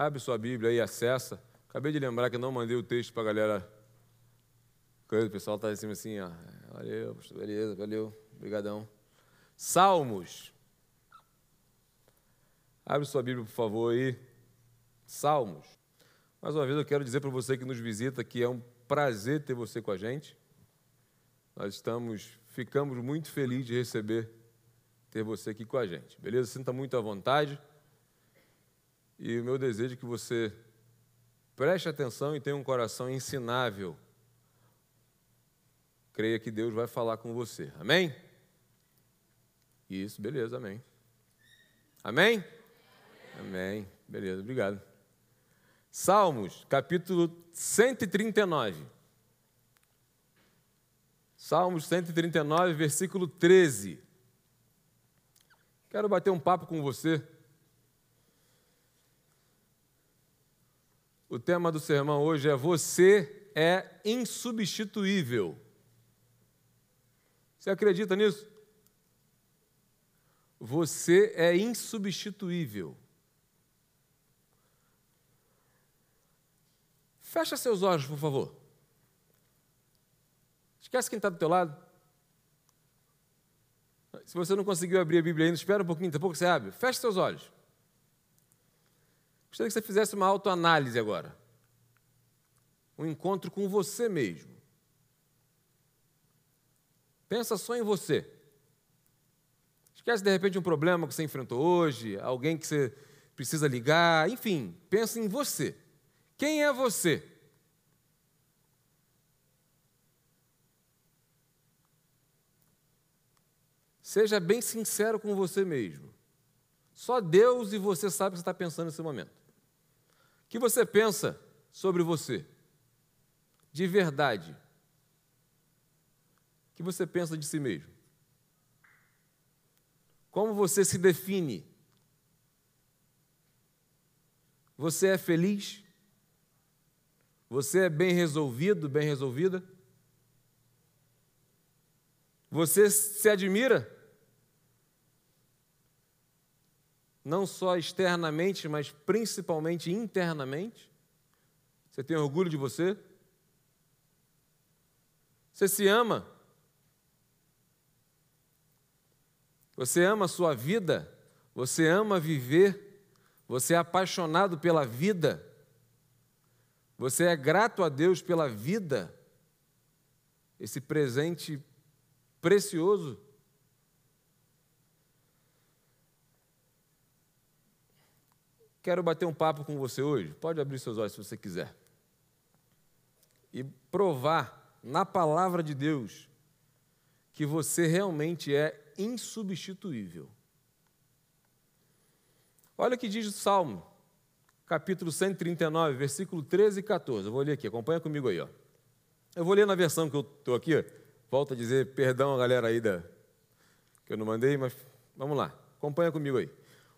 Abre sua Bíblia e acessa. Acabei de lembrar que não mandei o texto para a galera. O pessoal está assim, assim, ó. Valeu, beleza, valeu, obrigadão. Salmos. Abre sua Bíblia, por favor, aí. Salmos. Mais uma vez eu quero dizer para você que nos visita que é um prazer ter você com a gente. Nós estamos, ficamos muito felizes de receber, ter você aqui com a gente. Beleza? Sinta muito à vontade. E o meu desejo é que você preste atenção e tenha um coração ensinável. Creia que Deus vai falar com você. Amém? Isso, beleza, amém. Amém? Amém. Beleza, obrigado. Salmos, capítulo 139. Salmos 139, versículo 13. Quero bater um papo com você O tema do sermão hoje é Você é insubstituível. Você acredita nisso? Você é insubstituível. Fecha seus olhos, por favor. Esquece quem está do teu lado. Se você não conseguiu abrir a Bíblia ainda, espera um pouquinho, daqui a pouco você abre. Feche seus olhos. Gostaria que você fizesse uma autoanálise agora. Um encontro com você mesmo. Pensa só em você. Esquece de repente um problema que você enfrentou hoje, alguém que você precisa ligar, enfim, pensa em você. Quem é você? Seja bem sincero com você mesmo. Só Deus e você sabe o que você está pensando nesse momento que você pensa sobre você? De verdade. O que você pensa de si mesmo? Como você se define? Você é feliz? Você é bem resolvido, bem resolvida? Você se admira? Não só externamente, mas principalmente internamente? Você tem orgulho de você? Você se ama? Você ama a sua vida? Você ama viver? Você é apaixonado pela vida? Você é grato a Deus pela vida? Esse presente precioso? Quero bater um papo com você hoje. Pode abrir seus olhos se você quiser. E provar na palavra de Deus que você realmente é insubstituível. Olha o que diz o Salmo, capítulo 139, versículo 13 e 14. Eu vou ler aqui, acompanha comigo aí. Ó. Eu vou ler na versão que eu estou aqui. Volto a dizer, perdão a galera aí da, que eu não mandei, mas vamos lá, acompanha comigo aí.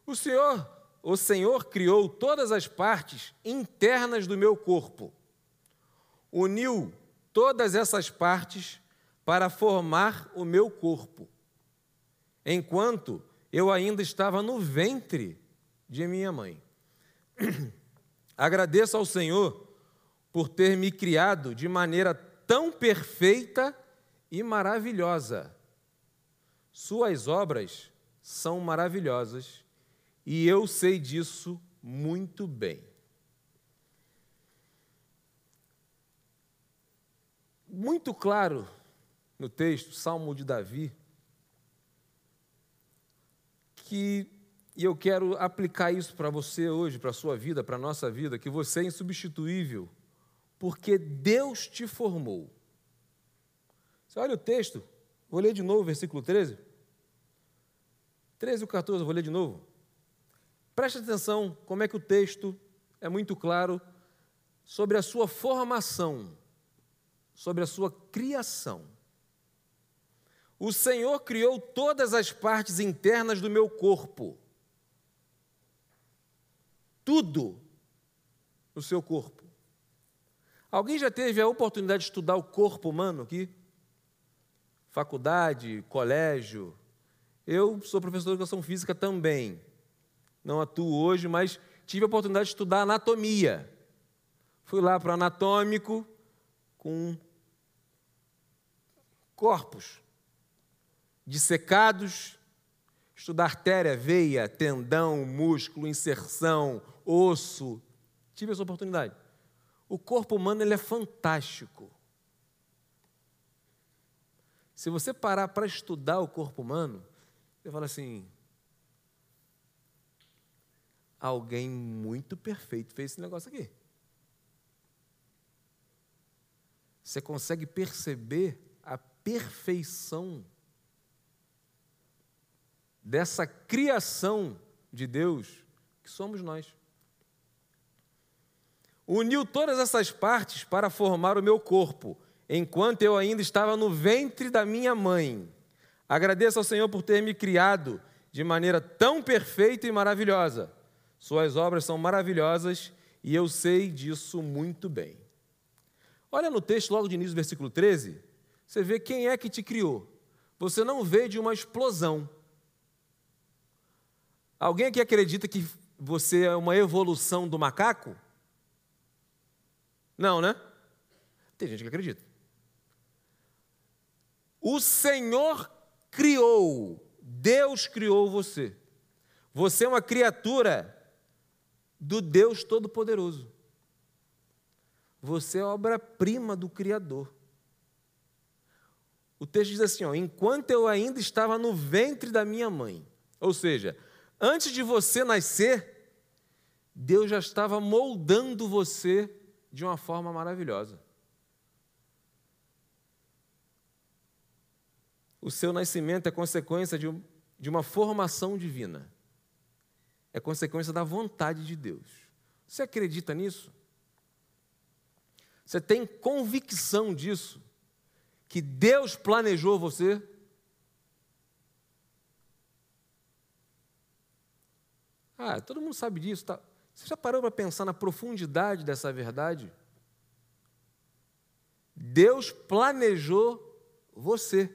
O Senhor o Senhor criou todas as partes internas do meu corpo, uniu todas essas partes para formar o meu corpo, enquanto eu ainda estava no ventre de minha mãe. Agradeço ao Senhor por ter me criado de maneira tão perfeita e maravilhosa. Suas obras são maravilhosas e eu sei disso muito bem. Muito claro no texto, Salmo de Davi, que, e eu quero aplicar isso para você hoje, para a sua vida, para a nossa vida, que você é insubstituível, porque Deus te formou. Você olha o texto, vou ler de novo, versículo 13. 13 e 14, vou ler de novo. Preste atenção como é que o texto é muito claro sobre a sua formação, sobre a sua criação. O Senhor criou todas as partes internas do meu corpo. Tudo no seu corpo. Alguém já teve a oportunidade de estudar o corpo humano aqui? Faculdade, colégio. Eu sou professor de educação física também não atuo hoje, mas tive a oportunidade de estudar anatomia. Fui lá para o anatômico com corpos dissecados, estudar artéria, veia, tendão, músculo, inserção, osso. Tive essa oportunidade. O corpo humano ele é fantástico. Se você parar para estudar o corpo humano, você fala assim: alguém muito perfeito fez esse negócio aqui. Você consegue perceber a perfeição dessa criação de Deus que somos nós. Uniu todas essas partes para formar o meu corpo, enquanto eu ainda estava no ventre da minha mãe. Agradeço ao Senhor por ter me criado de maneira tão perfeita e maravilhosa. Suas obras são maravilhosas e eu sei disso muito bem. Olha no texto, logo de início, versículo 13, você vê quem é que te criou. Você não vê de uma explosão. Alguém aqui acredita que você é uma evolução do macaco? Não, né? Tem gente que acredita. O Senhor criou, Deus criou você. Você é uma criatura do Deus Todo-Poderoso. Você é obra-prima do Criador. O texto diz assim: ó, enquanto eu ainda estava no ventre da minha mãe, ou seja, antes de você nascer, Deus já estava moldando você de uma forma maravilhosa. O seu nascimento é consequência de, de uma formação divina, é consequência da vontade de Deus. Você acredita nisso? Você tem convicção disso? Que Deus planejou você? Ah, todo mundo sabe disso. Tá? Você já parou para pensar na profundidade dessa verdade? Deus planejou você.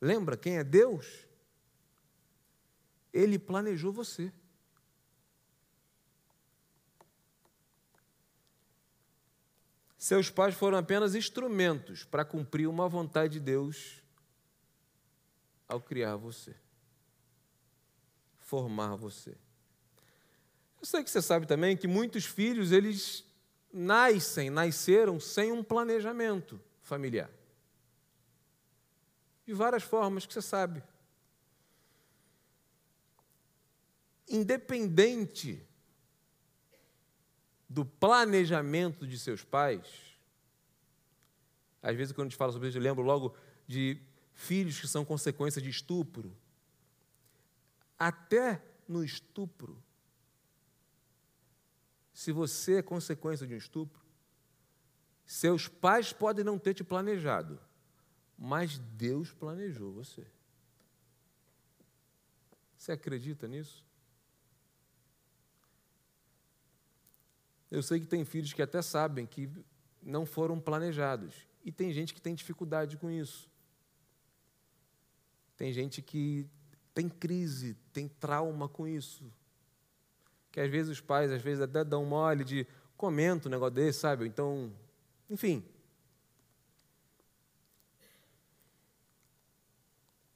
Lembra quem é Deus? Ele planejou você. Seus pais foram apenas instrumentos para cumprir uma vontade de Deus ao criar você formar você. Eu sei que você sabe também que muitos filhos, eles nascem, nasceram sem um planejamento familiar. De várias formas que você sabe. Independente do planejamento de seus pais, às vezes, quando a gente fala sobre isso, eu lembro logo de filhos que são consequência de estupro, até no estupro. Se você é consequência de um estupro, seus pais podem não ter te planejado, mas Deus planejou você. Você acredita nisso? Eu sei que tem filhos que até sabem que não foram planejados, e tem gente que tem dificuldade com isso. Tem gente que tem crise, tem trauma com isso. Que às vezes os pais, às vezes até dão mole de comenta um negócio desse, sabe? Então, enfim.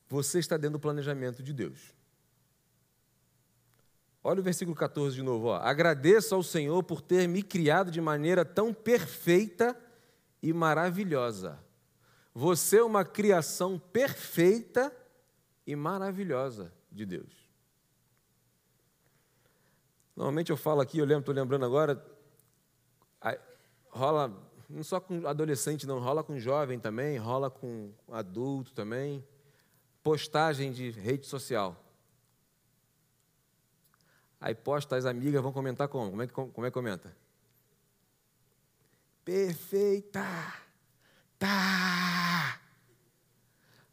Você está dentro do planejamento de Deus. Olha o versículo 14 de novo. Ó. Agradeço ao Senhor por ter me criado de maneira tão perfeita e maravilhosa. Você é uma criação perfeita e maravilhosa de Deus. Normalmente eu falo aqui, eu lembro, estou lembrando agora, rola não só com adolescente, não, rola com jovem também, rola com adulto também, postagem de rede social. Aí posta, as amigas vão comentar como? Como é que, como é que comenta? Perfeita! Tá!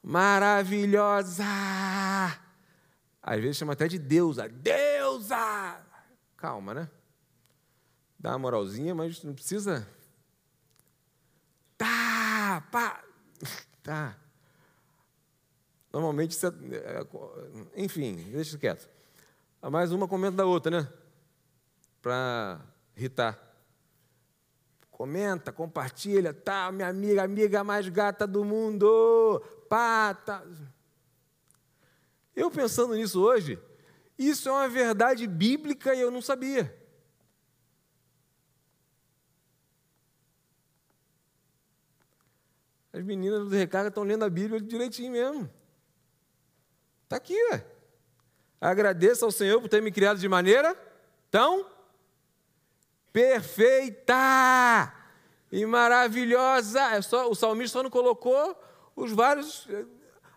maravilhosa. Às vezes chama até de deusa, deusa. Calma, né? Dá uma moralzinha, mas não precisa. Tá, pá, tá. Normalmente, é, é, enfim, deixa quieto. A mais uma comenta da outra, né? Para irritar. Comenta, compartilha, tá, minha amiga, amiga mais gata do mundo, pata. Eu pensando nisso hoje, isso é uma verdade bíblica e eu não sabia. As meninas do recarga estão lendo a Bíblia direitinho mesmo. Está aqui, ué. Agradeça ao Senhor por ter me criado de maneira tão perfeita e maravilhosa. É só, o salmista só não colocou os vários.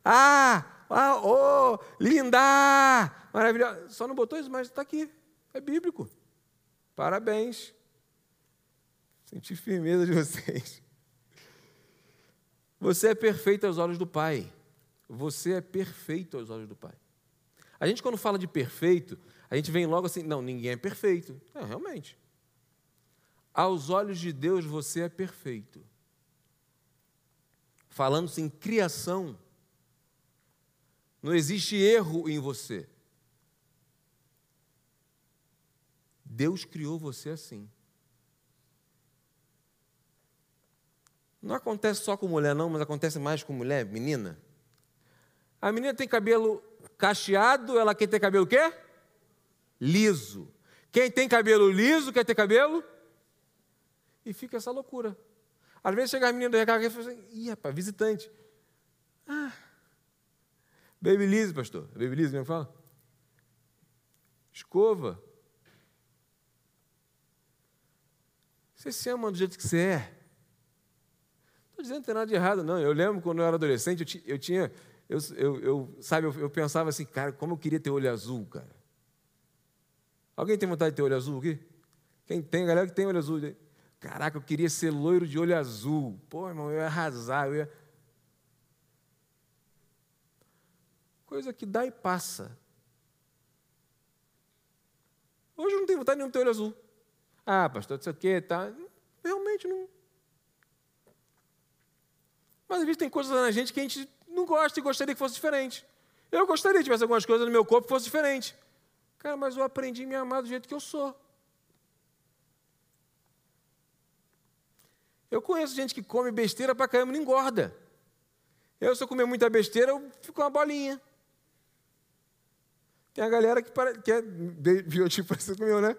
Ah, ah, oh, linda, maravilhosa. Só não botou isso, mas está aqui. É bíblico. Parabéns. Senti firmeza de vocês. Você é perfeito aos olhos do Pai. Você é perfeito aos olhos do Pai. A gente, quando fala de perfeito, a gente vem logo assim: não, ninguém é perfeito. Não, realmente. Aos olhos de Deus, você é perfeito. Falando-se em criação, não existe erro em você. Deus criou você assim. Não acontece só com mulher, não, mas acontece mais com mulher, menina. A menina tem cabelo cacheado, ela quer ter cabelo o quê? Liso. Quem tem cabelo liso quer ter cabelo e fica essa loucura. Às vezes chega a menina do recado e fala assim, ih, rapaz, visitante. Ah, babyliss, pastor. Babyliss mesmo fala? Escova. Você se ama do jeito que você é. Não estou dizendo que tem nada de errado, não. Eu lembro quando eu era adolescente, eu, tinha, eu, eu, eu sabe, eu, eu, pensava assim, cara, como eu queria ter olho azul, cara. Alguém tem vontade de ter olho azul aqui? Quem tem, galera que tem olho azul. Caraca, eu queria ser loiro de olho azul. Pô, irmão, eu ia arrasar, eu ia... Coisa que dá e passa. Hoje eu não tenho vontade nenhuma de ter olho azul. Ah, pastor, não sei o quê, tá? Realmente não. Mas às vezes tem coisas na gente que a gente não gosta e gostaria que fosse diferente. Eu gostaria que tivesse algumas coisas no meu corpo que fosse diferente. Cara, mas eu aprendi a me amar do jeito que eu sou. Eu conheço gente que come besteira pra caramba e não engorda. Eu, se eu comer muita besteira, eu fico uma bolinha. Tem a galera que, para, que é biotipo parecido com o meu, né?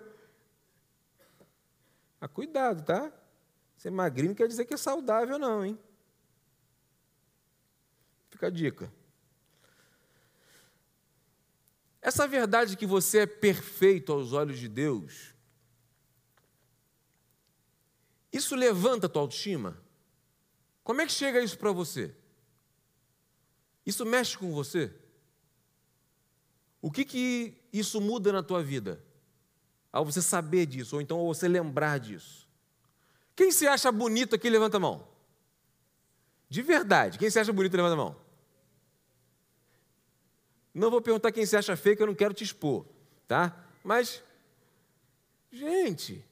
Mas cuidado, tá? Ser magrinho não quer dizer que é saudável, não, hein? Fica a dica. Essa verdade que você é perfeito aos olhos de Deus isso levanta a tua autoestima? Como é que chega isso para você? Isso mexe com você? O que que isso muda na tua vida? Ao você saber disso, ou então ao você lembrar disso. Quem se acha bonito aqui, levanta a mão. De verdade, quem se acha bonito, levanta a mão. Não vou perguntar quem se acha feio, que eu não quero te expor, tá? Mas, gente,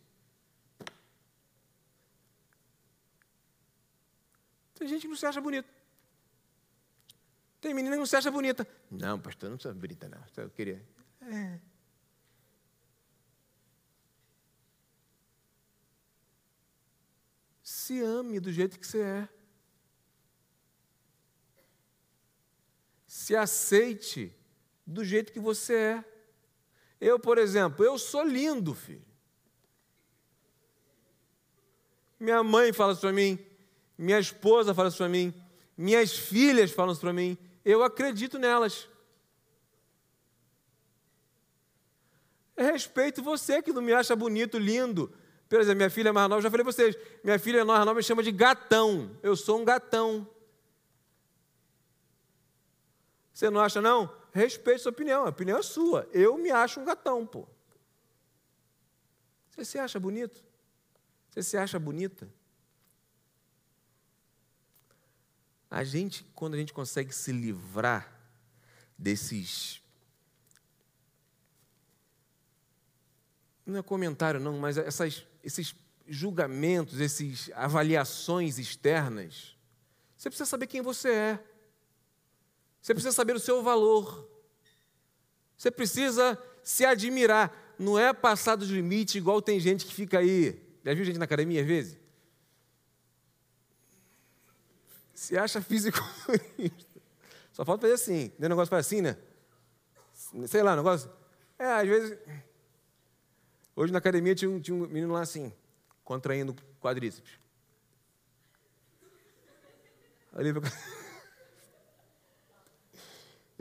Tem gente que não se acha bonita. Tem menina que não se acha bonita. Não, pastor, não sou bonita, não. Eu queria. É. Se ame do jeito que você é. Se aceite do jeito que você é. Eu, por exemplo, eu sou lindo, filho. Minha mãe fala isso para mim, minha esposa fala isso para mim, minhas filhas falam isso para mim, eu acredito nelas. Eu respeito você que não me acha bonito, lindo. Por exemplo, minha filha mais nova, já falei para vocês, minha filha mais nova me chama de gatão. Eu sou um gatão. Você não acha, não? Respeite sua opinião, a opinião é sua. Eu me acho um gatão, pô. Você se acha bonito? Você se acha bonita? A gente, quando a gente consegue se livrar desses. Não é comentário, não, mas essas, esses julgamentos, essas avaliações externas, você precisa saber quem você é. Você precisa saber o seu valor. Você precisa se admirar. Não é passar dos limites, igual tem gente que fica aí. Já viu gente na academia às vezes? Se acha físico. Só falta fazer assim. Um negócio faz assim, né? Sei lá, negócio. É, às vezes. Hoje na academia tinha um, tinha um menino lá assim, contraindo quadríceps. Ali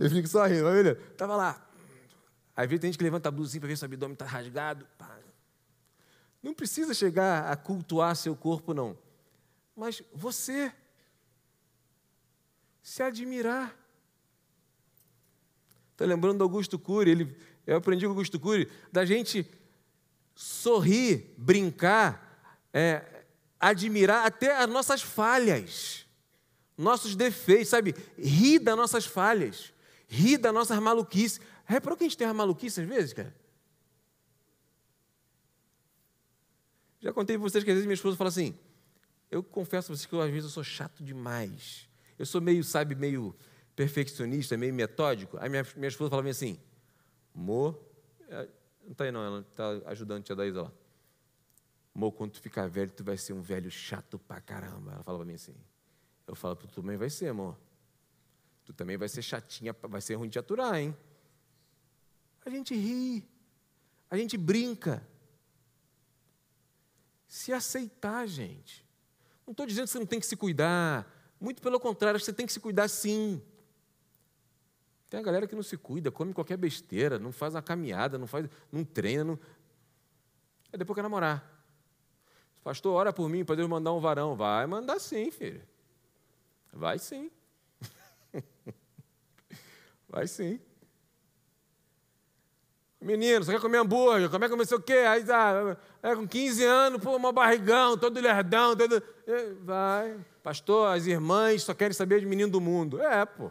Eu fico só rindo, ver? Tava lá. Às vezes tem gente que levanta a assim para ver se o abdômen está rasgado. Não precisa chegar a cultuar seu corpo, não. Mas você se admirar. Estou lembrando do Augusto Cury, ele, eu aprendi com Augusto Cury, da gente sorrir, brincar, é, admirar até as nossas falhas, nossos defeitos, sabe? Rir das nossas falhas, rir das nossas maluquices. Reparou que a gente tem uma maluquice às vezes, cara? Já contei para vocês que às vezes minha esposa fala assim, eu confesso a vocês que eu, às vezes eu sou chato demais. Eu sou meio, sabe, meio perfeccionista, meio metódico. Aí minha, minha esposa falava assim, amor, é, não está aí não, ela está ajudando a tia Daísa lá. Amor, quando tu ficar velho, tu vai ser um velho chato pra caramba. Ela fala para mim assim. Eu falo, tu também vai ser, amor. Tu também vai ser chatinha, vai ser ruim de aturar, hein? A gente ri, a gente brinca. Se aceitar, gente. Não estou dizendo que você não tem que se cuidar, muito pelo contrário, você tem que se cuidar sim. Tem a galera que não se cuida, come qualquer besteira, não faz uma caminhada, não faz, não treina, não... Aí depois quer namorar. Pastor, ora por mim para Deus mandar um varão. Vai mandar sim, filho. Vai sim. Vai sim. Menino, você quer comer hambúrguer? Como é que o quê? Aí tá, é, com 15 anos, pô, uma barrigão, todo lerdão, todo. Vai. Pastor, as irmãs só querem saber de menino do mundo. É, pô.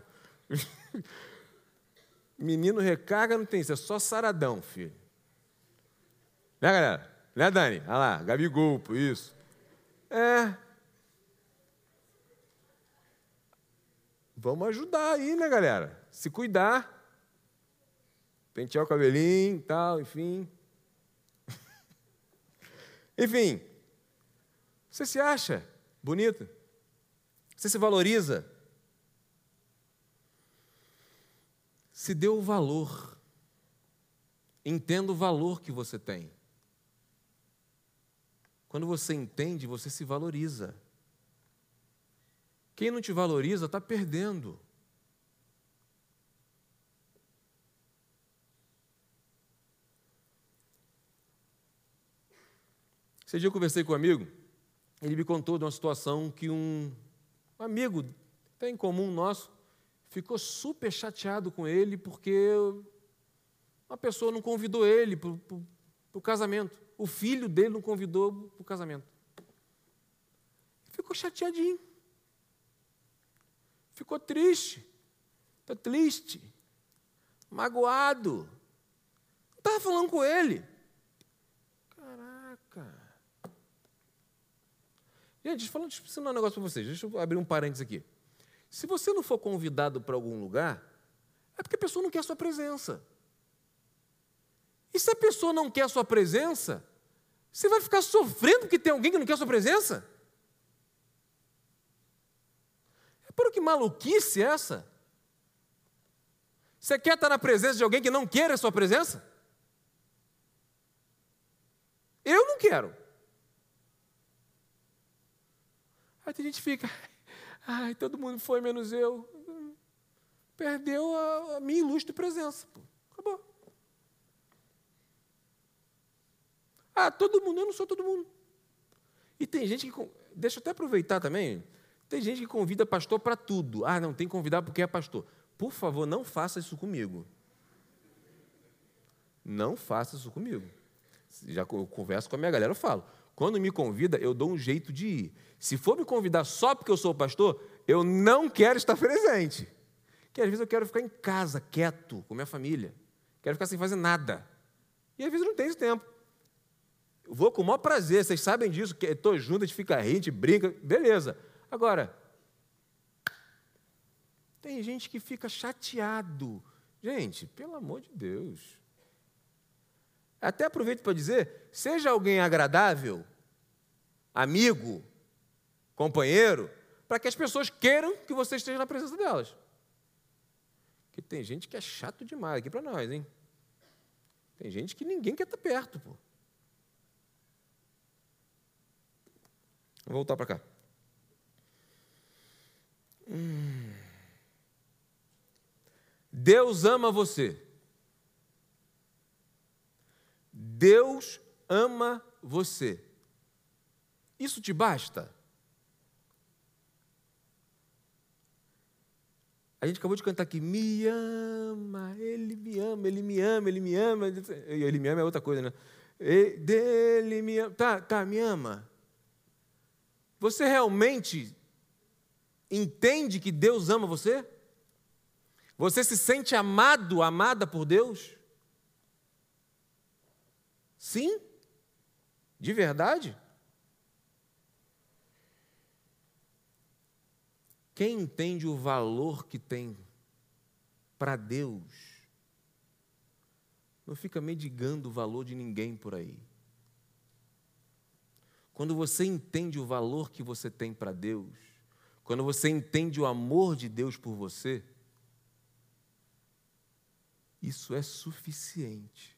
Menino recarga não tem isso, é só saradão, filho. Né, galera? Né, Dani? Olha lá, Gabigol, por isso. É. Vamos ajudar aí, né, galera? Se cuidar. Pentear o cabelinho tal, enfim. enfim. Você se acha bonito? Você se valoriza? Se dê o valor. Entenda o valor que você tem. Quando você entende, você se valoriza. Quem não te valoriza está perdendo. Esse dia eu conversei com um amigo, ele me contou de uma situação que um amigo, até em comum nosso, ficou super chateado com ele porque uma pessoa não convidou ele para o casamento. O filho dele não convidou para o casamento. Ficou chateadinho. Ficou triste. Está triste. Magoado. Não estava falando com ele. Gente, deixa eu ensinar um negócio para vocês. Deixa eu abrir um parênteses aqui. Se você não for convidado para algum lugar, é porque a pessoa não quer a sua presença. E se a pessoa não quer a sua presença, você vai ficar sofrendo porque tem alguém que não quer a sua presença? É por que maluquice essa? Você quer estar na presença de alguém que não quer a sua presença? Eu não quero. Aí tem gente que fica, ai, todo mundo foi menos eu. Perdeu a, a minha ilustre presença. Pô. Acabou. Ah, todo mundo, eu não sou todo mundo. E tem gente que. Deixa eu até aproveitar também. Tem gente que convida pastor para tudo. Ah, não, tem que convidar porque é pastor. Por favor, não faça isso comigo. Não faça isso comigo. Já eu converso com a minha galera, eu falo. Quando me convida, eu dou um jeito de ir. Se for me convidar só porque eu sou pastor, eu não quero estar presente. Que às vezes eu quero ficar em casa, quieto, com minha família. Quero ficar sem fazer nada. E às vezes não tenho esse tempo. Eu vou com o maior prazer, vocês sabem disso, que estou junto, a gente fica rindo, a gente brinca, beleza. Agora, tem gente que fica chateado. Gente, pelo amor de Deus. Até aproveito para dizer: seja alguém agradável, amigo, companheiro, para que as pessoas queiram que você esteja na presença delas. Porque tem gente que é chato demais aqui para nós, hein? Tem gente que ninguém quer estar perto, pô. Vou voltar para cá. Hum. Deus ama você. Deus ama você. Isso te basta? A gente acabou de cantar aqui, me ama, ele me ama, ele me ama, ele me ama. Ele me ama é outra coisa, né? Dele me ama. Tá, tá, me ama. Você realmente entende que Deus ama você? Você se sente amado, amada por Deus? Sim? De verdade? Quem entende o valor que tem para Deus, não fica mendigando o valor de ninguém por aí. Quando você entende o valor que você tem para Deus, quando você entende o amor de Deus por você, isso é suficiente.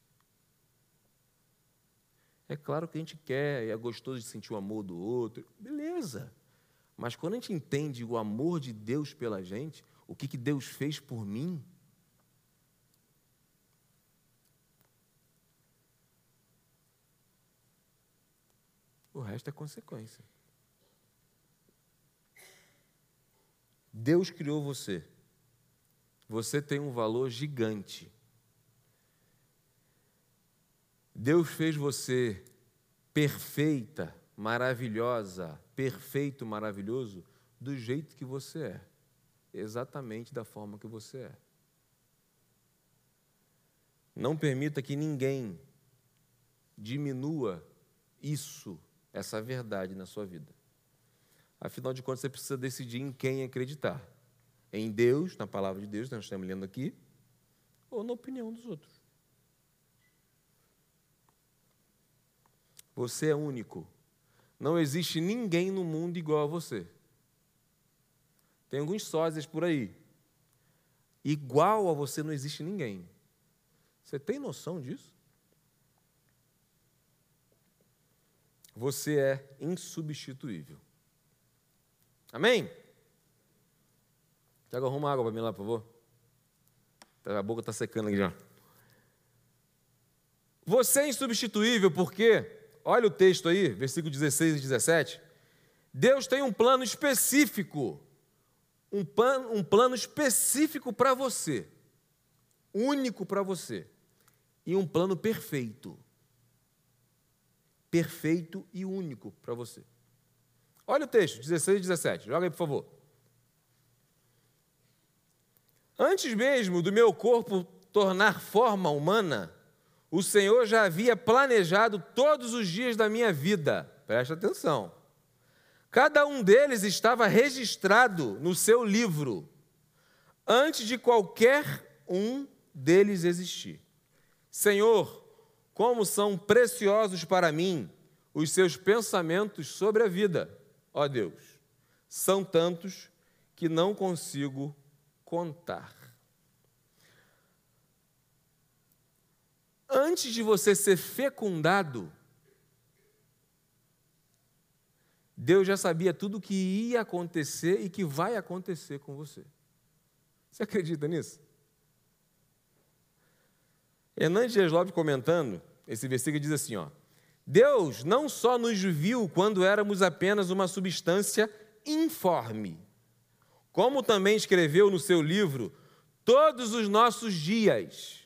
É claro que a gente quer, é gostoso de sentir o amor do outro, beleza. Mas quando a gente entende o amor de Deus pela gente, o que, que Deus fez por mim, o resto é consequência. Deus criou você. Você tem um valor gigante. Deus fez você perfeita, maravilhosa, perfeito, maravilhoso, do jeito que você é, exatamente da forma que você é. Não permita que ninguém diminua isso, essa verdade na sua vida. Afinal de contas, você precisa decidir em quem acreditar: em Deus, na palavra de Deus, nós estamos lendo aqui, ou na opinião dos outros. Você é único. Não existe ninguém no mundo igual a você. Tem alguns sósias por aí. Igual a você não existe ninguém. Você tem noção disso? Você é insubstituível. Amém? Tiago, arruma água para mim lá, por favor. A boca está secando aqui já. Você é insubstituível porque olha o texto aí, versículo 16 e 17. Deus tem um plano específico, um, plan, um plano específico para você, único para você, e um plano perfeito. Perfeito e único para você. Olha o texto, 16 e 17, joga aí, por favor. Antes mesmo do meu corpo tornar forma humana, o Senhor já havia planejado todos os dias da minha vida. Presta atenção. Cada um deles estava registrado no seu livro, antes de qualquer um deles existir. Senhor, como são preciosos para mim os seus pensamentos sobre a vida, ó Deus. São tantos que não consigo contar. Antes de você ser fecundado, Deus já sabia tudo o que ia acontecer e que vai acontecer com você. Você acredita nisso? Hernandes Dias Lopes comentando, esse versículo diz assim, ó, Deus não só nos viu quando éramos apenas uma substância informe, como também escreveu no seu livro todos os nossos dias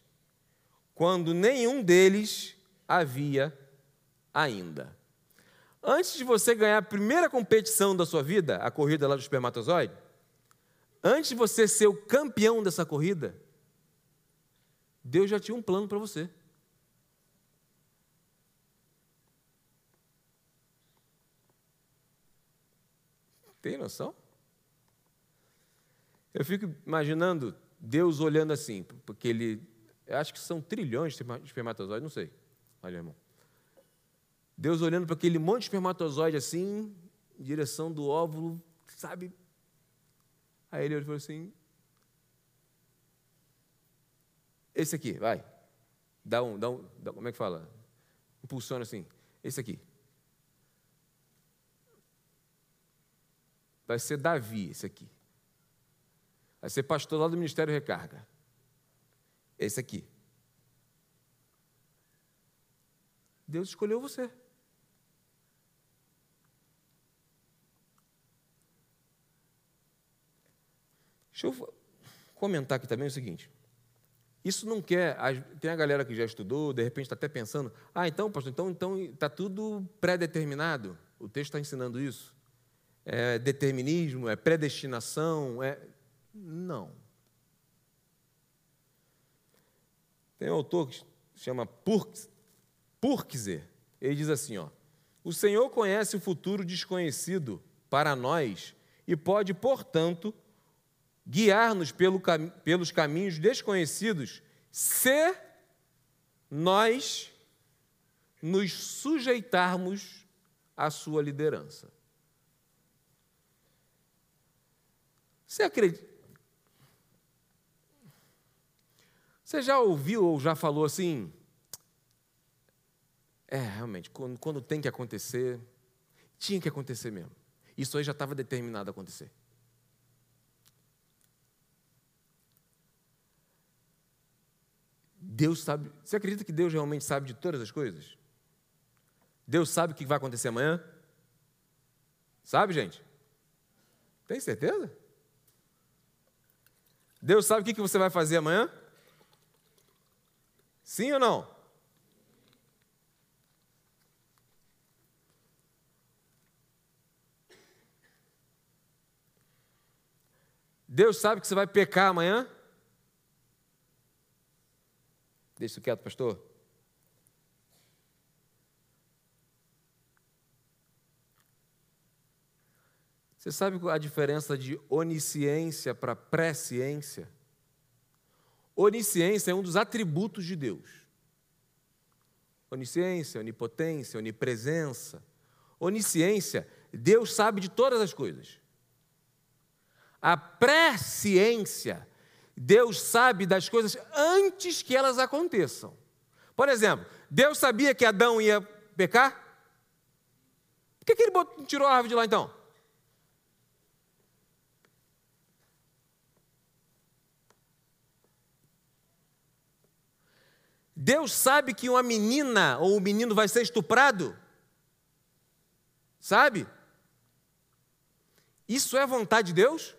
quando nenhum deles havia ainda. Antes de você ganhar a primeira competição da sua vida, a corrida lá do espermatozoide, antes de você ser o campeão dessa corrida, Deus já tinha um plano para você. Tem noção? Eu fico imaginando Deus olhando assim, porque ele eu acho que são trilhões de espermatozoides, não sei. Olha, irmão. Deus olhando para aquele monte de espermatozoide assim, em direção do óvulo, sabe? Aí ele falou assim: Esse aqui, vai. Dá um, dá um, dá, como é que fala? Impulsiona assim. Esse aqui. Vai ser Davi, esse aqui. Vai ser pastor lá do Ministério Recarga. Esse aqui. Deus escolheu você. Deixa eu comentar aqui também o seguinte. Isso não quer. Tem a galera que já estudou, de repente está até pensando, ah, então, pastor, então está então, tá tudo pré-determinado. O texto está ensinando isso. É determinismo, é predestinação, é. Não. Tem um autor que chama Purkzer. Ele diz assim: ó, o Senhor conhece o futuro desconhecido para nós e pode, portanto, guiar-nos pelo, pelos caminhos desconhecidos se nós nos sujeitarmos à sua liderança. Você acredita? Você já ouviu ou já falou assim? É, realmente, quando, quando tem que acontecer, tinha que acontecer mesmo. Isso aí já estava determinado a acontecer. Deus sabe. Você acredita que Deus realmente sabe de todas as coisas? Deus sabe o que vai acontecer amanhã? Sabe, gente? Tem certeza? Deus sabe o que você vai fazer amanhã? Sim ou não? Deus sabe que você vai pecar amanhã? Deixa isso quieto, pastor. Você sabe a diferença de onisciência para presciência? Onisciência é um dos atributos de Deus. Onisciência, onipotência, onipresença. Onisciência, Deus sabe de todas as coisas. A presciência Deus sabe das coisas antes que elas aconteçam. Por exemplo, Deus sabia que Adão ia pecar? Por que, que ele tirou a árvore de lá então? Deus sabe que uma menina ou um menino vai ser estuprado? Sabe? Isso é vontade de Deus?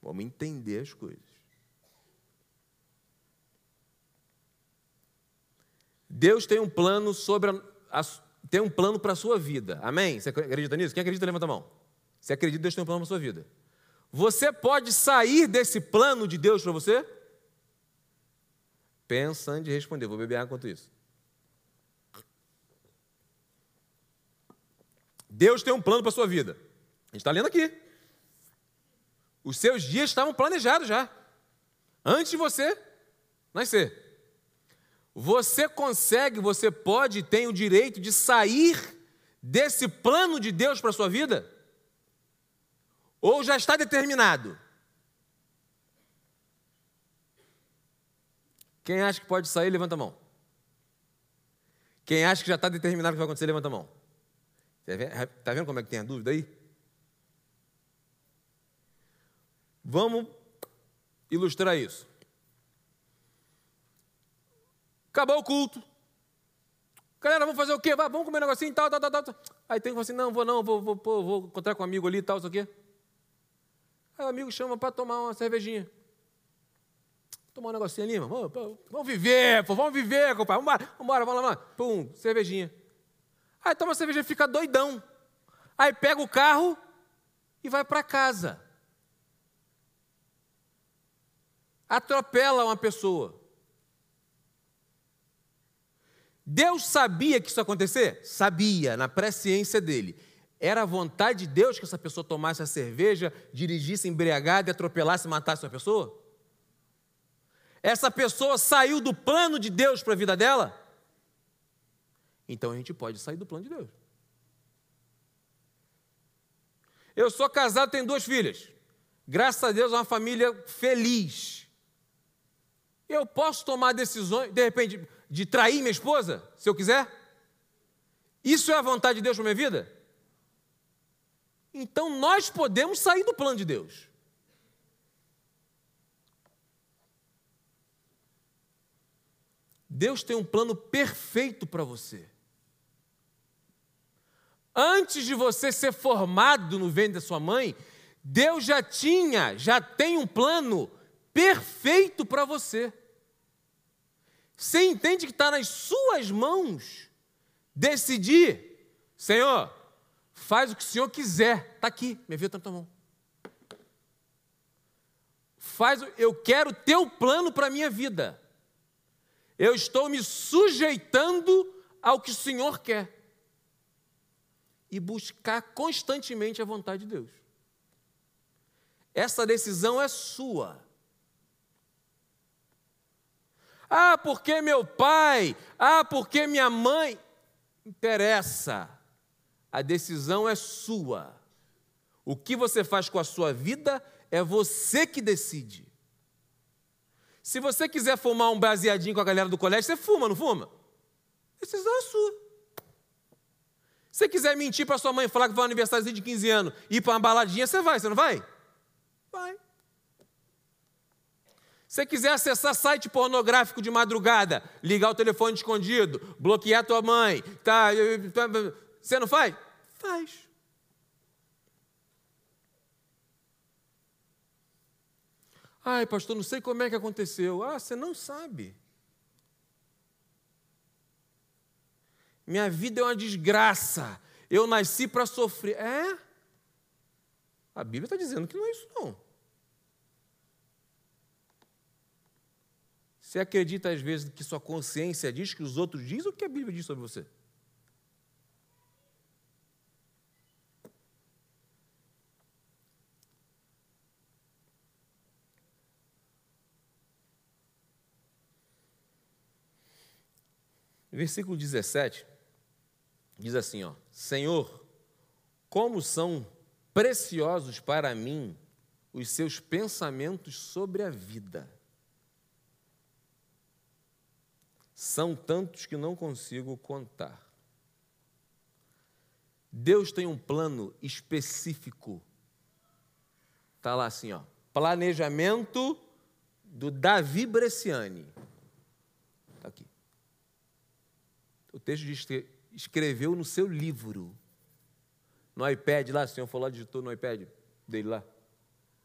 Vamos entender as coisas. Deus tem um plano sobre a, a, tem um plano para a sua vida. Amém? Você acredita nisso? Quem acredita, levanta a mão. Você acredita que Deus tem um plano para a sua vida? Você pode sair desse plano de Deus para você? Pensa antes de responder. Vou beber água enquanto isso. Deus tem um plano para a sua vida. A gente está lendo aqui. Os seus dias estavam planejados já, antes de você nascer. Você consegue, você pode, tem o direito de sair desse plano de Deus para a sua vida? Ou já está determinado? Quem acha que pode sair, levanta a mão. Quem acha que já está determinado o que vai acontecer, levanta a mão. Está vendo como é que tem a dúvida aí? Vamos ilustrar isso. Acabou o culto. Galera, vamos fazer o quê? vamos comer um negocinho e tal, tal, tal, tal. Aí tem que falar assim, não, vou não, vou, vou, vou, vou encontrar com um amigo ali e tal, isso aqui. Aí o amigo chama para tomar uma cervejinha. Tomar um negocinho ali. Vamos viver, pô, vamos viver, compadre. Vamos embora, vamos lá, Pum, cervejinha. Aí toma a cervejinha fica doidão. Aí pega o carro e vai para casa. atropela uma pessoa. Deus sabia que isso ia acontecer? Sabia, na presciência dele. Era a vontade de Deus que essa pessoa tomasse a cerveja, dirigisse embriagada e atropelasse e matasse uma pessoa? Essa pessoa saiu do plano de Deus para a vida dela? Então a gente pode sair do plano de Deus. Eu sou casado, tenho duas filhas. Graças a Deus, é uma família feliz. Eu posso tomar decisões, de repente, de trair minha esposa, se eu quiser? Isso é a vontade de Deus para minha vida? Então nós podemos sair do plano de Deus. Deus tem um plano perfeito para você. Antes de você ser formado no ventre da sua mãe, Deus já tinha, já tem um plano perfeito para você. Você entende que está nas suas mãos decidir, Senhor, faz o que o Senhor quiser, está aqui, minha vida está na tua mão. Faz, eu quero teu plano para a minha vida. Eu estou me sujeitando ao que o Senhor quer. E buscar constantemente a vontade de Deus. Essa decisão é sua. Ah, porque meu pai? Ah, porque minha mãe? Interessa. A decisão é sua. O que você faz com a sua vida é você que decide. Se você quiser fumar um baseadinho com a galera do colégio, você fuma, não fuma? Decisão é sua. Se você quiser mentir para sua mãe, falar que vai ao aniversário de 15 anos e ir para uma baladinha, você vai, você não vai? Vai. Se você quiser acessar site pornográfico de madrugada, ligar o telefone escondido, bloquear tua mãe, tá, tá você não faz? Faz. Ai, pastor, não sei como é que aconteceu. Ah, você não sabe. Minha vida é uma desgraça. Eu nasci para sofrer. É? A Bíblia está dizendo que não é isso, não. Você acredita às vezes que sua consciência diz que os outros dizem o que a Bíblia diz sobre você? Versículo 17 diz assim, ó: Senhor, como são preciosos para mim os seus pensamentos sobre a vida. São tantos que não consigo contar. Deus tem um plano específico. Está lá assim, ó. Planejamento do Davi Bresciani. Está aqui. O texto diz que escreveu no seu livro. No iPad lá, o senhor falou, digitou no iPad dele lá.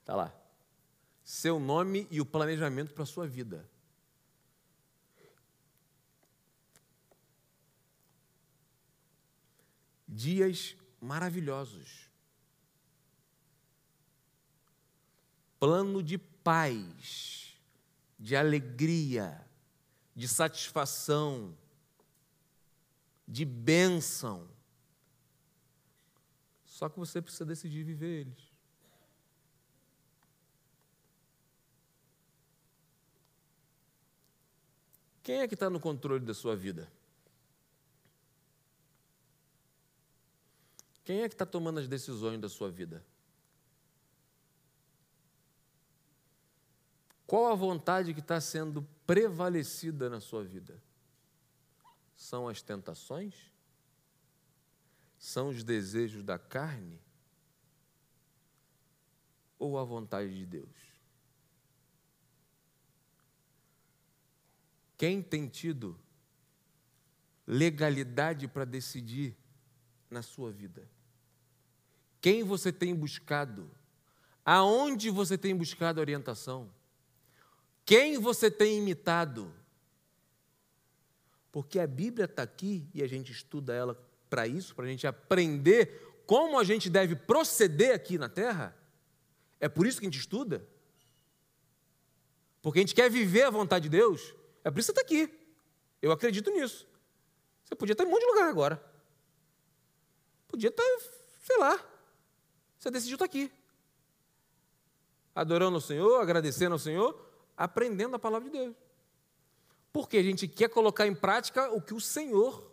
Está lá. Seu nome e o planejamento para a sua vida. Dias maravilhosos. Plano de paz, de alegria, de satisfação, de bênção só que você precisa decidir viver eles. Quem é que está no controle da sua vida? Quem é que está tomando as decisões da sua vida? Qual a vontade que está sendo prevalecida na sua vida? São as tentações? São os desejos da carne ou a vontade de Deus? Quem tem tido legalidade para decidir na sua vida? Quem você tem buscado? Aonde você tem buscado orientação? Quem você tem imitado? Porque a Bíblia está aqui e a gente estuda ela para isso, para a gente aprender como a gente deve proceder aqui na terra. É por isso que a gente estuda. Porque a gente quer viver a vontade de Deus. É por isso que está aqui. Eu acredito nisso. Você podia estar em um monte de lugar agora. Podia estar, sei lá. Você decidiu estar aqui. Adorando ao Senhor, agradecendo ao Senhor. aprendendo a palavra de Deus. Porque a gente quer colocar em prática o que o Senhor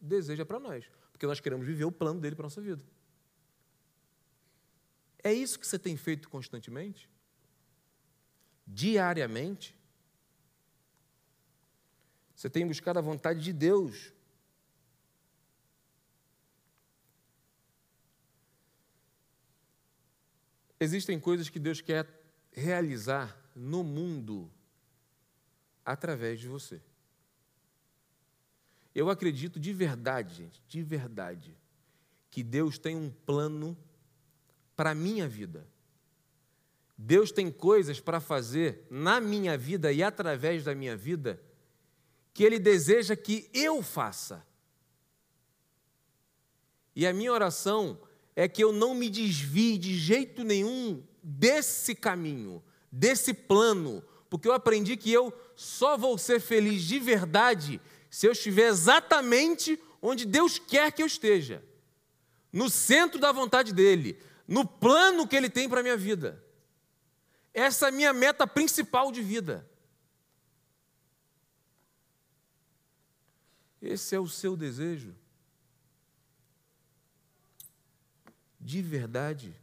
deseja para nós. Porque nós queremos viver o plano dele para a nossa vida. É isso que você tem feito constantemente? Diariamente? Você tem buscado a vontade de Deus. Existem coisas que Deus quer realizar no mundo através de você. Eu acredito de verdade, gente, de verdade, que Deus tem um plano para a minha vida. Deus tem coisas para fazer na minha vida e através da minha vida que Ele deseja que eu faça. E a minha oração é que eu não me desvie de jeito nenhum desse caminho, desse plano, porque eu aprendi que eu só vou ser feliz de verdade se eu estiver exatamente onde Deus quer que eu esteja no centro da vontade dEle, no plano que Ele tem para a minha vida. Essa é a minha meta principal de vida. Esse é o seu desejo? De verdade?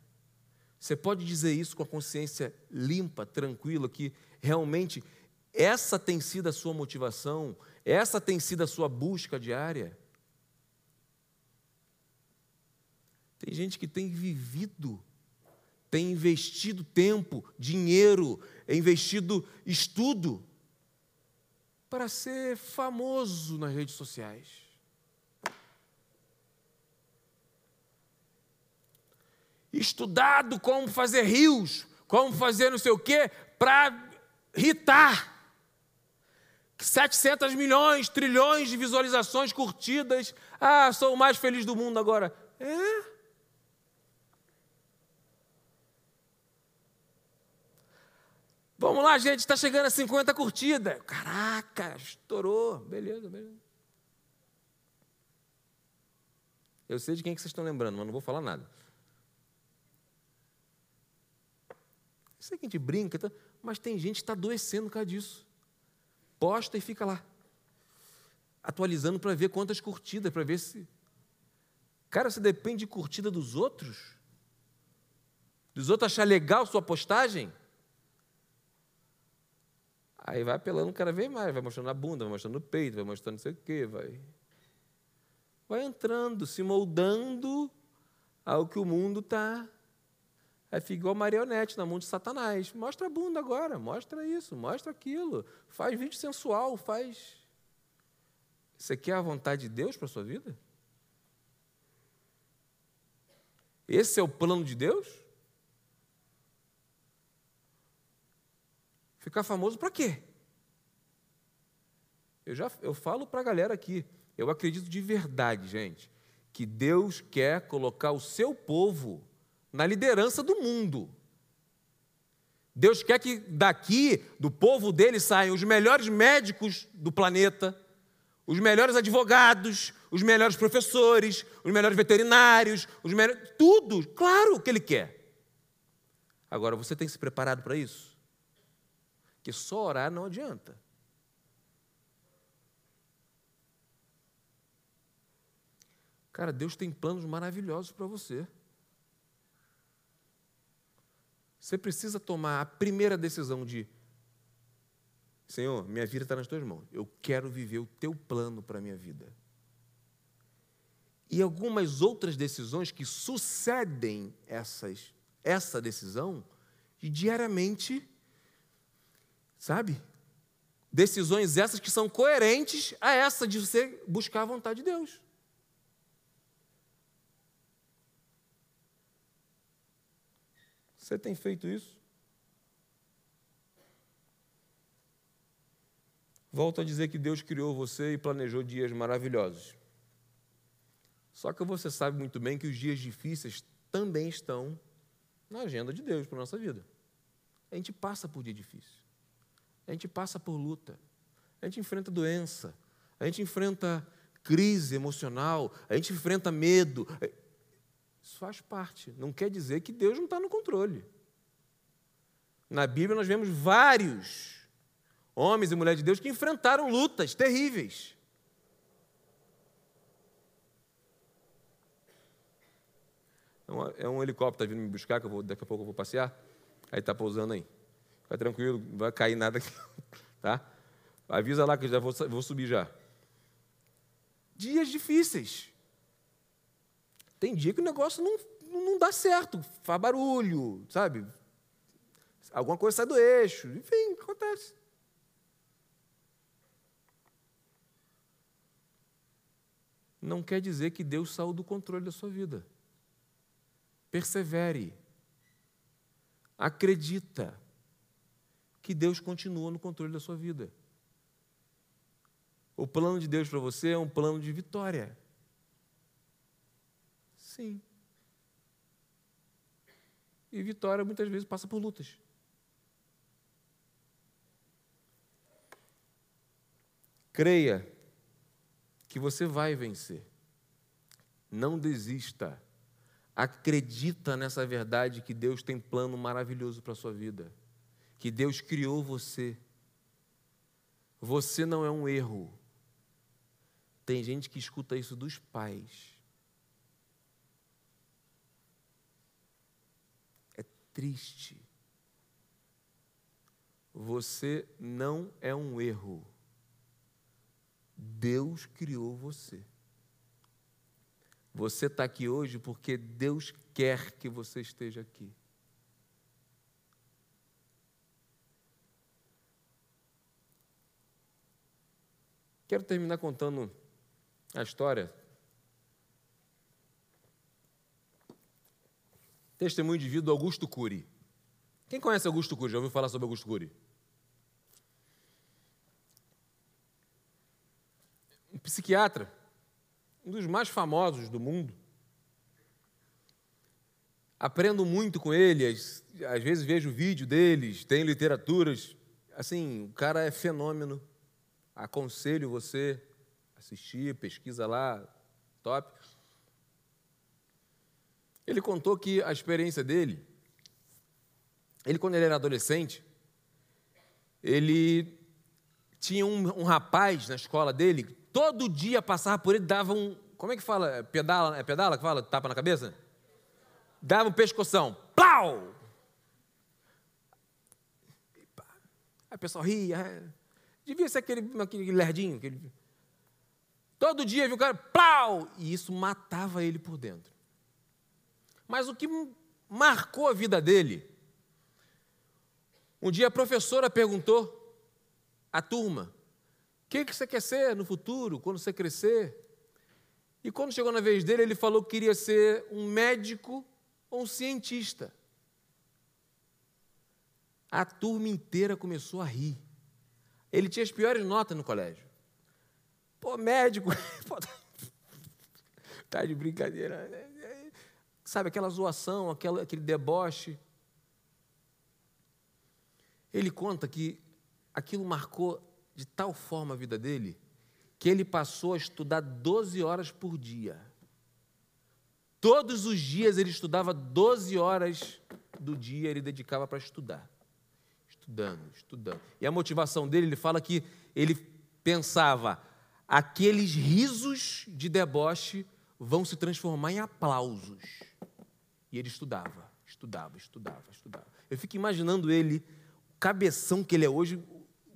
Você pode dizer isso com a consciência limpa, tranquila, que realmente essa tem sido a sua motivação, essa tem sido a sua busca diária? Tem gente que tem vivido, tem investido tempo, dinheiro, investido estudo para ser famoso nas redes sociais. Estudado como fazer rios, como fazer não sei o quê, para irritar. 700 milhões, trilhões de visualizações curtidas. Ah, sou o mais feliz do mundo agora. É? Vamos lá, gente, está chegando a 50 curtidas. Caraca, estourou. Beleza, beleza. Eu sei de quem que vocês estão lembrando, mas não vou falar nada. Sei que a gente brinca, tá? mas tem gente que está adoecendo por causa disso. Posta e fica lá, atualizando para ver quantas curtidas, para ver se. Cara, você depende de curtida dos outros? Dos outros achar legal sua postagem? Aí vai apelando cada vez mais, vai mostrando a bunda, vai mostrando o peito, vai mostrando não sei o quê, vai. Vai entrando, se moldando ao que o mundo está. Aí fica igual marionete na mão de Satanás. Mostra a bunda agora, mostra isso, mostra aquilo. Faz vídeo sensual, faz. Você quer a vontade de Deus para a sua vida? Esse é o plano de Deus? Ficar famoso para quê? Eu já eu falo para a galera aqui, eu acredito de verdade, gente, que Deus quer colocar o seu povo na liderança do mundo. Deus quer que daqui, do povo dele, saiam os melhores médicos do planeta, os melhores advogados, os melhores professores, os melhores veterinários, os melhores. Tudo, claro que ele quer. Agora, você tem se preparado para isso? Porque só orar não adianta. Cara, Deus tem planos maravilhosos para você. Você precisa tomar a primeira decisão de: Senhor, minha vida está nas tuas mãos. Eu quero viver o teu plano para a minha vida. E algumas outras decisões que sucedem essas, essa decisão, e diariamente Sabe? Decisões essas que são coerentes a essa de você buscar a vontade de Deus. Você tem feito isso? Volto a dizer que Deus criou você e planejou dias maravilhosos. Só que você sabe muito bem que os dias difíceis também estão na agenda de Deus para a nossa vida. A gente passa por dia difícil. A gente passa por luta, a gente enfrenta doença, a gente enfrenta crise emocional, a gente enfrenta medo. Isso faz parte. Não quer dizer que Deus não está no controle. Na Bíblia nós vemos vários homens e mulheres de Deus que enfrentaram lutas terríveis. É um helicóptero tá vindo me buscar, que eu vou, daqui a pouco eu vou passear. Aí está pousando aí. Fica tranquilo, não vai cair nada aqui. Tá? Avisa lá que eu já vou, vou subir já. Dias difíceis. Tem dia que o negócio não, não dá certo, faz barulho, sabe? Alguma coisa sai do eixo, enfim, acontece. Não quer dizer que Deus saiu do controle da sua vida. Persevere. Acredita que Deus continua no controle da sua vida. O plano de Deus para você é um plano de vitória. Sim. E vitória muitas vezes passa por lutas. Creia que você vai vencer. Não desista. Acredita nessa verdade que Deus tem plano maravilhoso para a sua vida. Que Deus criou você. Você não é um erro. Tem gente que escuta isso dos pais. É triste. Você não é um erro. Deus criou você. Você está aqui hoje porque Deus quer que você esteja aqui. Quero terminar contando a história. Testemunho de vida do Augusto Cury. Quem conhece Augusto Cury? Já ouviu falar sobre Augusto Cury? Um psiquiatra um dos mais famosos do mundo. Aprendo muito com ele, às, às vezes vejo vídeo deles, tem literaturas. Assim, o cara é fenômeno. Aconselho você assistir, pesquisa lá, top. Ele contou que a experiência dele, ele quando ele era adolescente, ele tinha um, um rapaz na escola dele todo dia passava por ele, dava um. Como é que fala? É pedala, é pedala que fala? Tapa na cabeça? Dava um pescoção. Plau! Aí o pessoal ria. É. Devia ser aquele, aquele lerdinho. Aquele... Todo dia viu o cara, plau! E isso matava ele por dentro. Mas o que marcou a vida dele, um dia a professora perguntou à turma: que, que você quer ser no futuro, quando você crescer? E quando chegou na vez dele, ele falou que queria ser um médico ou um cientista. A turma inteira começou a rir. Ele tinha as piores notas no colégio. Pô, médico. tá de brincadeira. Sabe, aquela zoação, aquela, aquele deboche. Ele conta que aquilo marcou de tal forma a vida dele que ele passou a estudar 12 horas por dia. Todos os dias ele estudava 12 horas do dia, ele dedicava para estudar. Estudando, estudando. E a motivação dele, ele fala que ele pensava: aqueles risos de deboche vão se transformar em aplausos. E ele estudava, estudava, estudava, estudava. Eu fico imaginando ele, o cabeção que ele é hoje,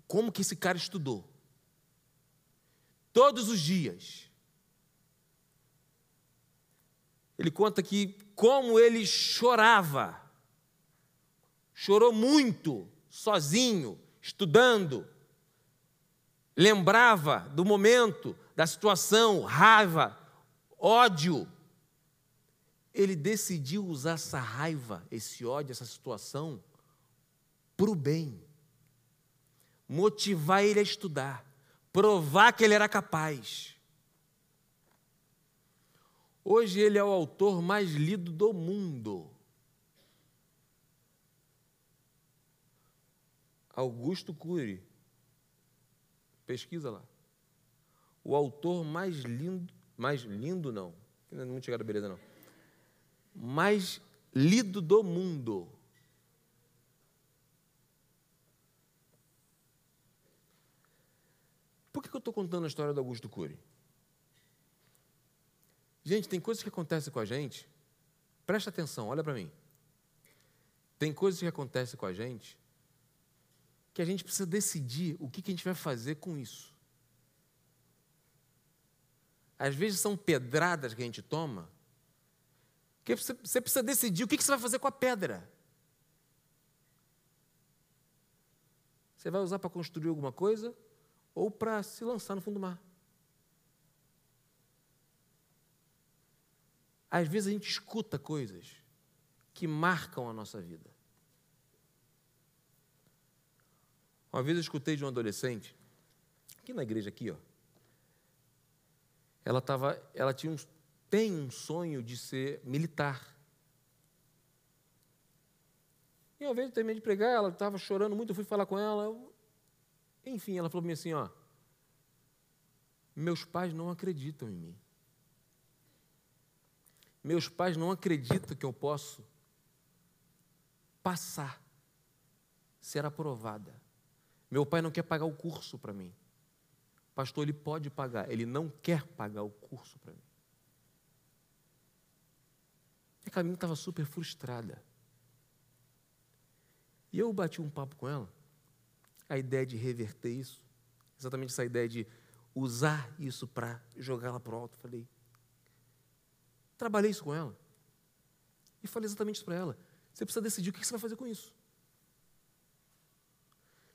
como que esse cara estudou. Todos os dias. Ele conta que como ele chorava. Chorou muito, sozinho, estudando. Lembrava do momento, da situação, raiva, ódio. Ele decidiu usar essa raiva, esse ódio, essa situação, para o bem motivar ele a estudar, provar que ele era capaz. Hoje ele é o autor mais lido do mundo. Augusto Cury. Pesquisa lá. O autor mais lindo, mais lindo não, não é muito chegado à beleza não, mais lido do mundo. Por que eu estou contando a história do Augusto Cury? Gente, tem coisas que acontecem com a gente, presta atenção, olha para mim. Tem coisas que acontecem com a gente que a gente precisa decidir o que a gente vai fazer com isso. Às vezes são pedradas que a gente toma, que você, precisa decidir o que você vai fazer com a pedra. Você vai usar para construir alguma coisa ou para se lançar no fundo do mar. Às vezes a gente escuta coisas que marcam a nossa vida. Uma vez eu escutei de um adolescente, aqui na igreja aqui, ó. Ela tava, ela tinha um, tem um sonho de ser militar. E uma vez eu terminei de pregar, ela estava chorando muito, eu fui falar com ela. Eu, enfim, ela falou para mim assim, ó, meus pais não acreditam em mim. Meus pais não acreditam que eu posso passar, ser aprovada. Meu pai não quer pagar o curso para mim. Pastor, ele pode pagar, ele não quer pagar o curso para mim. E a menina estava super frustrada. E eu bati um papo com ela, a ideia de reverter isso, exatamente essa ideia de usar isso para jogá-la para o alto. Falei, trabalhei isso com ela. E falei exatamente isso para ela. Você precisa decidir o que você vai fazer com isso.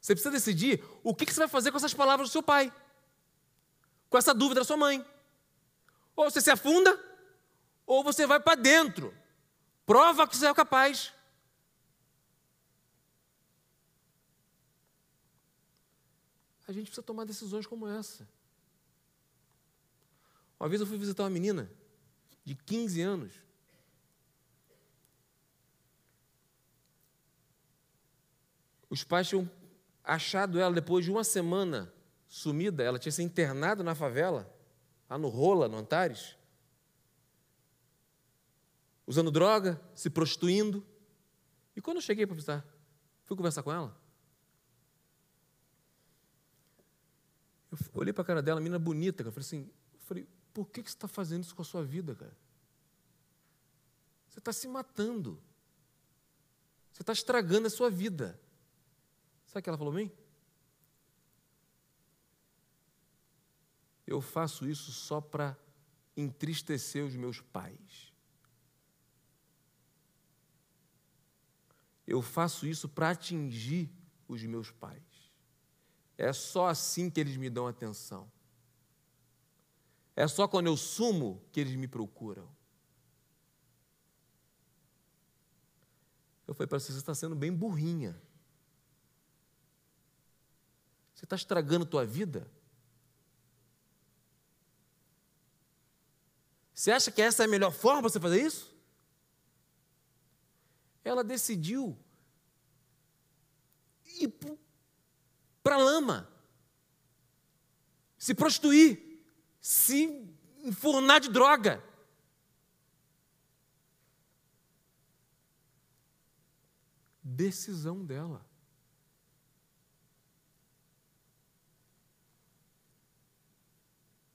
Você precisa decidir o que você vai fazer com essas palavras do seu pai, com essa dúvida da sua mãe. Ou você se afunda, ou você vai para dentro. Prova que você é capaz. A gente precisa tomar decisões como essa. Uma vez eu fui visitar uma menina de 15 anos. Os pais tinham achado ela depois de uma semana sumida, ela tinha se internado na favela, lá no Rola, no Antares, usando droga, se prostituindo. E quando eu cheguei para visitar, fui conversar com ela. Eu olhei para a cara dela, menina bonita, eu falei assim, eu falei, por que, que você está fazendo isso com a sua vida, cara? Você está se matando. Você está estragando a sua vida. Sabe o que ela falou para mim? Eu faço isso só para entristecer os meus pais. Eu faço isso para atingir os meus pais. É só assim que eles me dão atenção. É só quando eu sumo que eles me procuram. Eu falei para você, você está sendo bem burrinha. Você está estragando tua vida? Você acha que essa é a melhor forma para você fazer isso? Ela decidiu ir para a lama, se prostituir se enfurnar de droga. Decisão dela.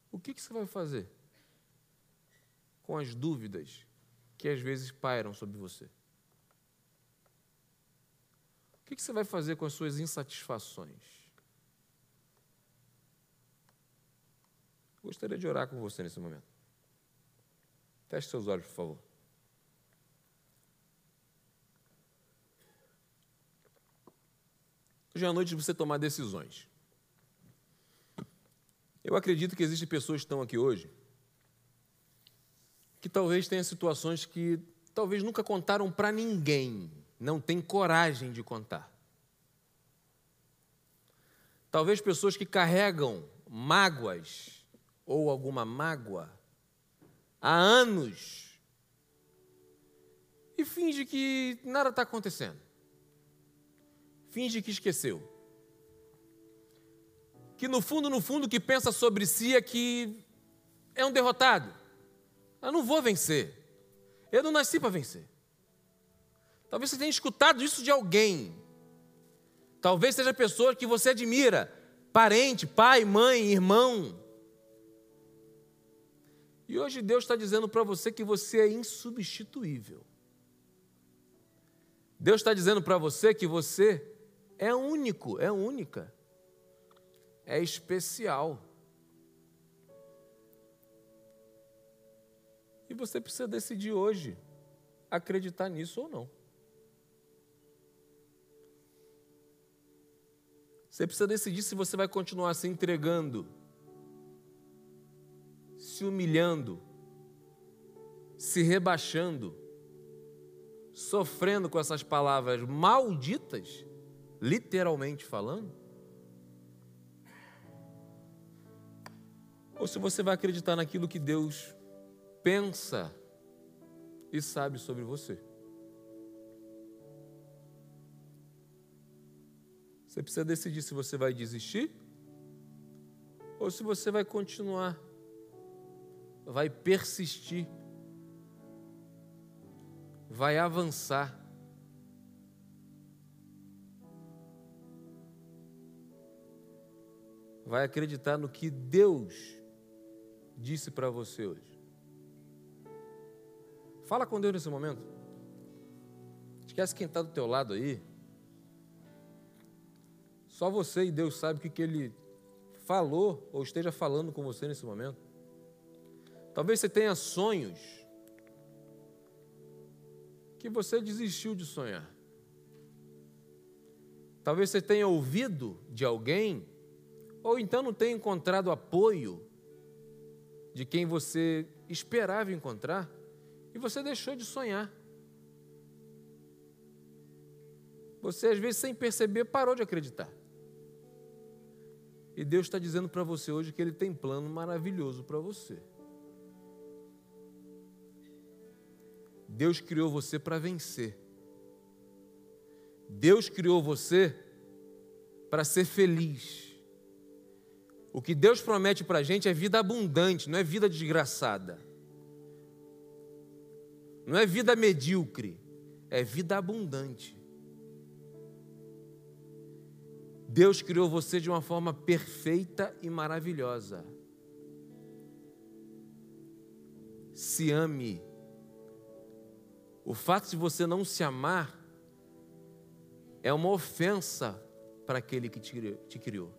O que, que você vai fazer com as dúvidas que às vezes pairam sobre você? O que, você vai fazer com as suas insatisfações? Gostaria de orar com você nesse momento. Feche seus olhos, por favor. Hoje é a noite de você tomar decisões. Eu acredito que existem pessoas que estão aqui hoje que talvez tenham situações que talvez nunca contaram para ninguém, não têm coragem de contar. Talvez pessoas que carregam mágoas ou alguma mágoa há anos e finge que nada está acontecendo. Finge que esqueceu. Que no fundo, no fundo, que pensa sobre si é que é um derrotado. Eu não vou vencer. Eu não nasci para vencer. Talvez você tenha escutado isso de alguém. Talvez seja pessoa que você admira, parente, pai, mãe, irmão. E hoje Deus está dizendo para você que você é insubstituível. Deus está dizendo para você que você é único, é única, é especial. E você precisa decidir hoje acreditar nisso ou não. Você precisa decidir se você vai continuar se entregando, se humilhando, se rebaixando, sofrendo com essas palavras malditas, literalmente falando. Ou se você vai acreditar naquilo que Deus pensa e sabe sobre você. Você precisa decidir se você vai desistir ou se você vai continuar, vai persistir, vai avançar. Vai acreditar no que Deus disse para você hoje. Fala com Deus nesse momento. Esquece quem está do teu lado aí. Só você e Deus sabe o que, que Ele falou ou esteja falando com você nesse momento. Talvez você tenha sonhos que você desistiu de sonhar. Talvez você tenha ouvido de alguém, ou então não tenha encontrado apoio de quem você esperava encontrar, e você deixou de sonhar. Você, às vezes, sem perceber, parou de acreditar. E Deus está dizendo para você hoje que Ele tem plano maravilhoso para você. Deus criou você para vencer. Deus criou você para ser feliz. O que Deus promete para a gente é vida abundante, não é vida desgraçada. Não é vida medíocre, é vida abundante. Deus criou você de uma forma perfeita e maravilhosa. Se ame. O fato de você não se amar é uma ofensa para aquele que te criou.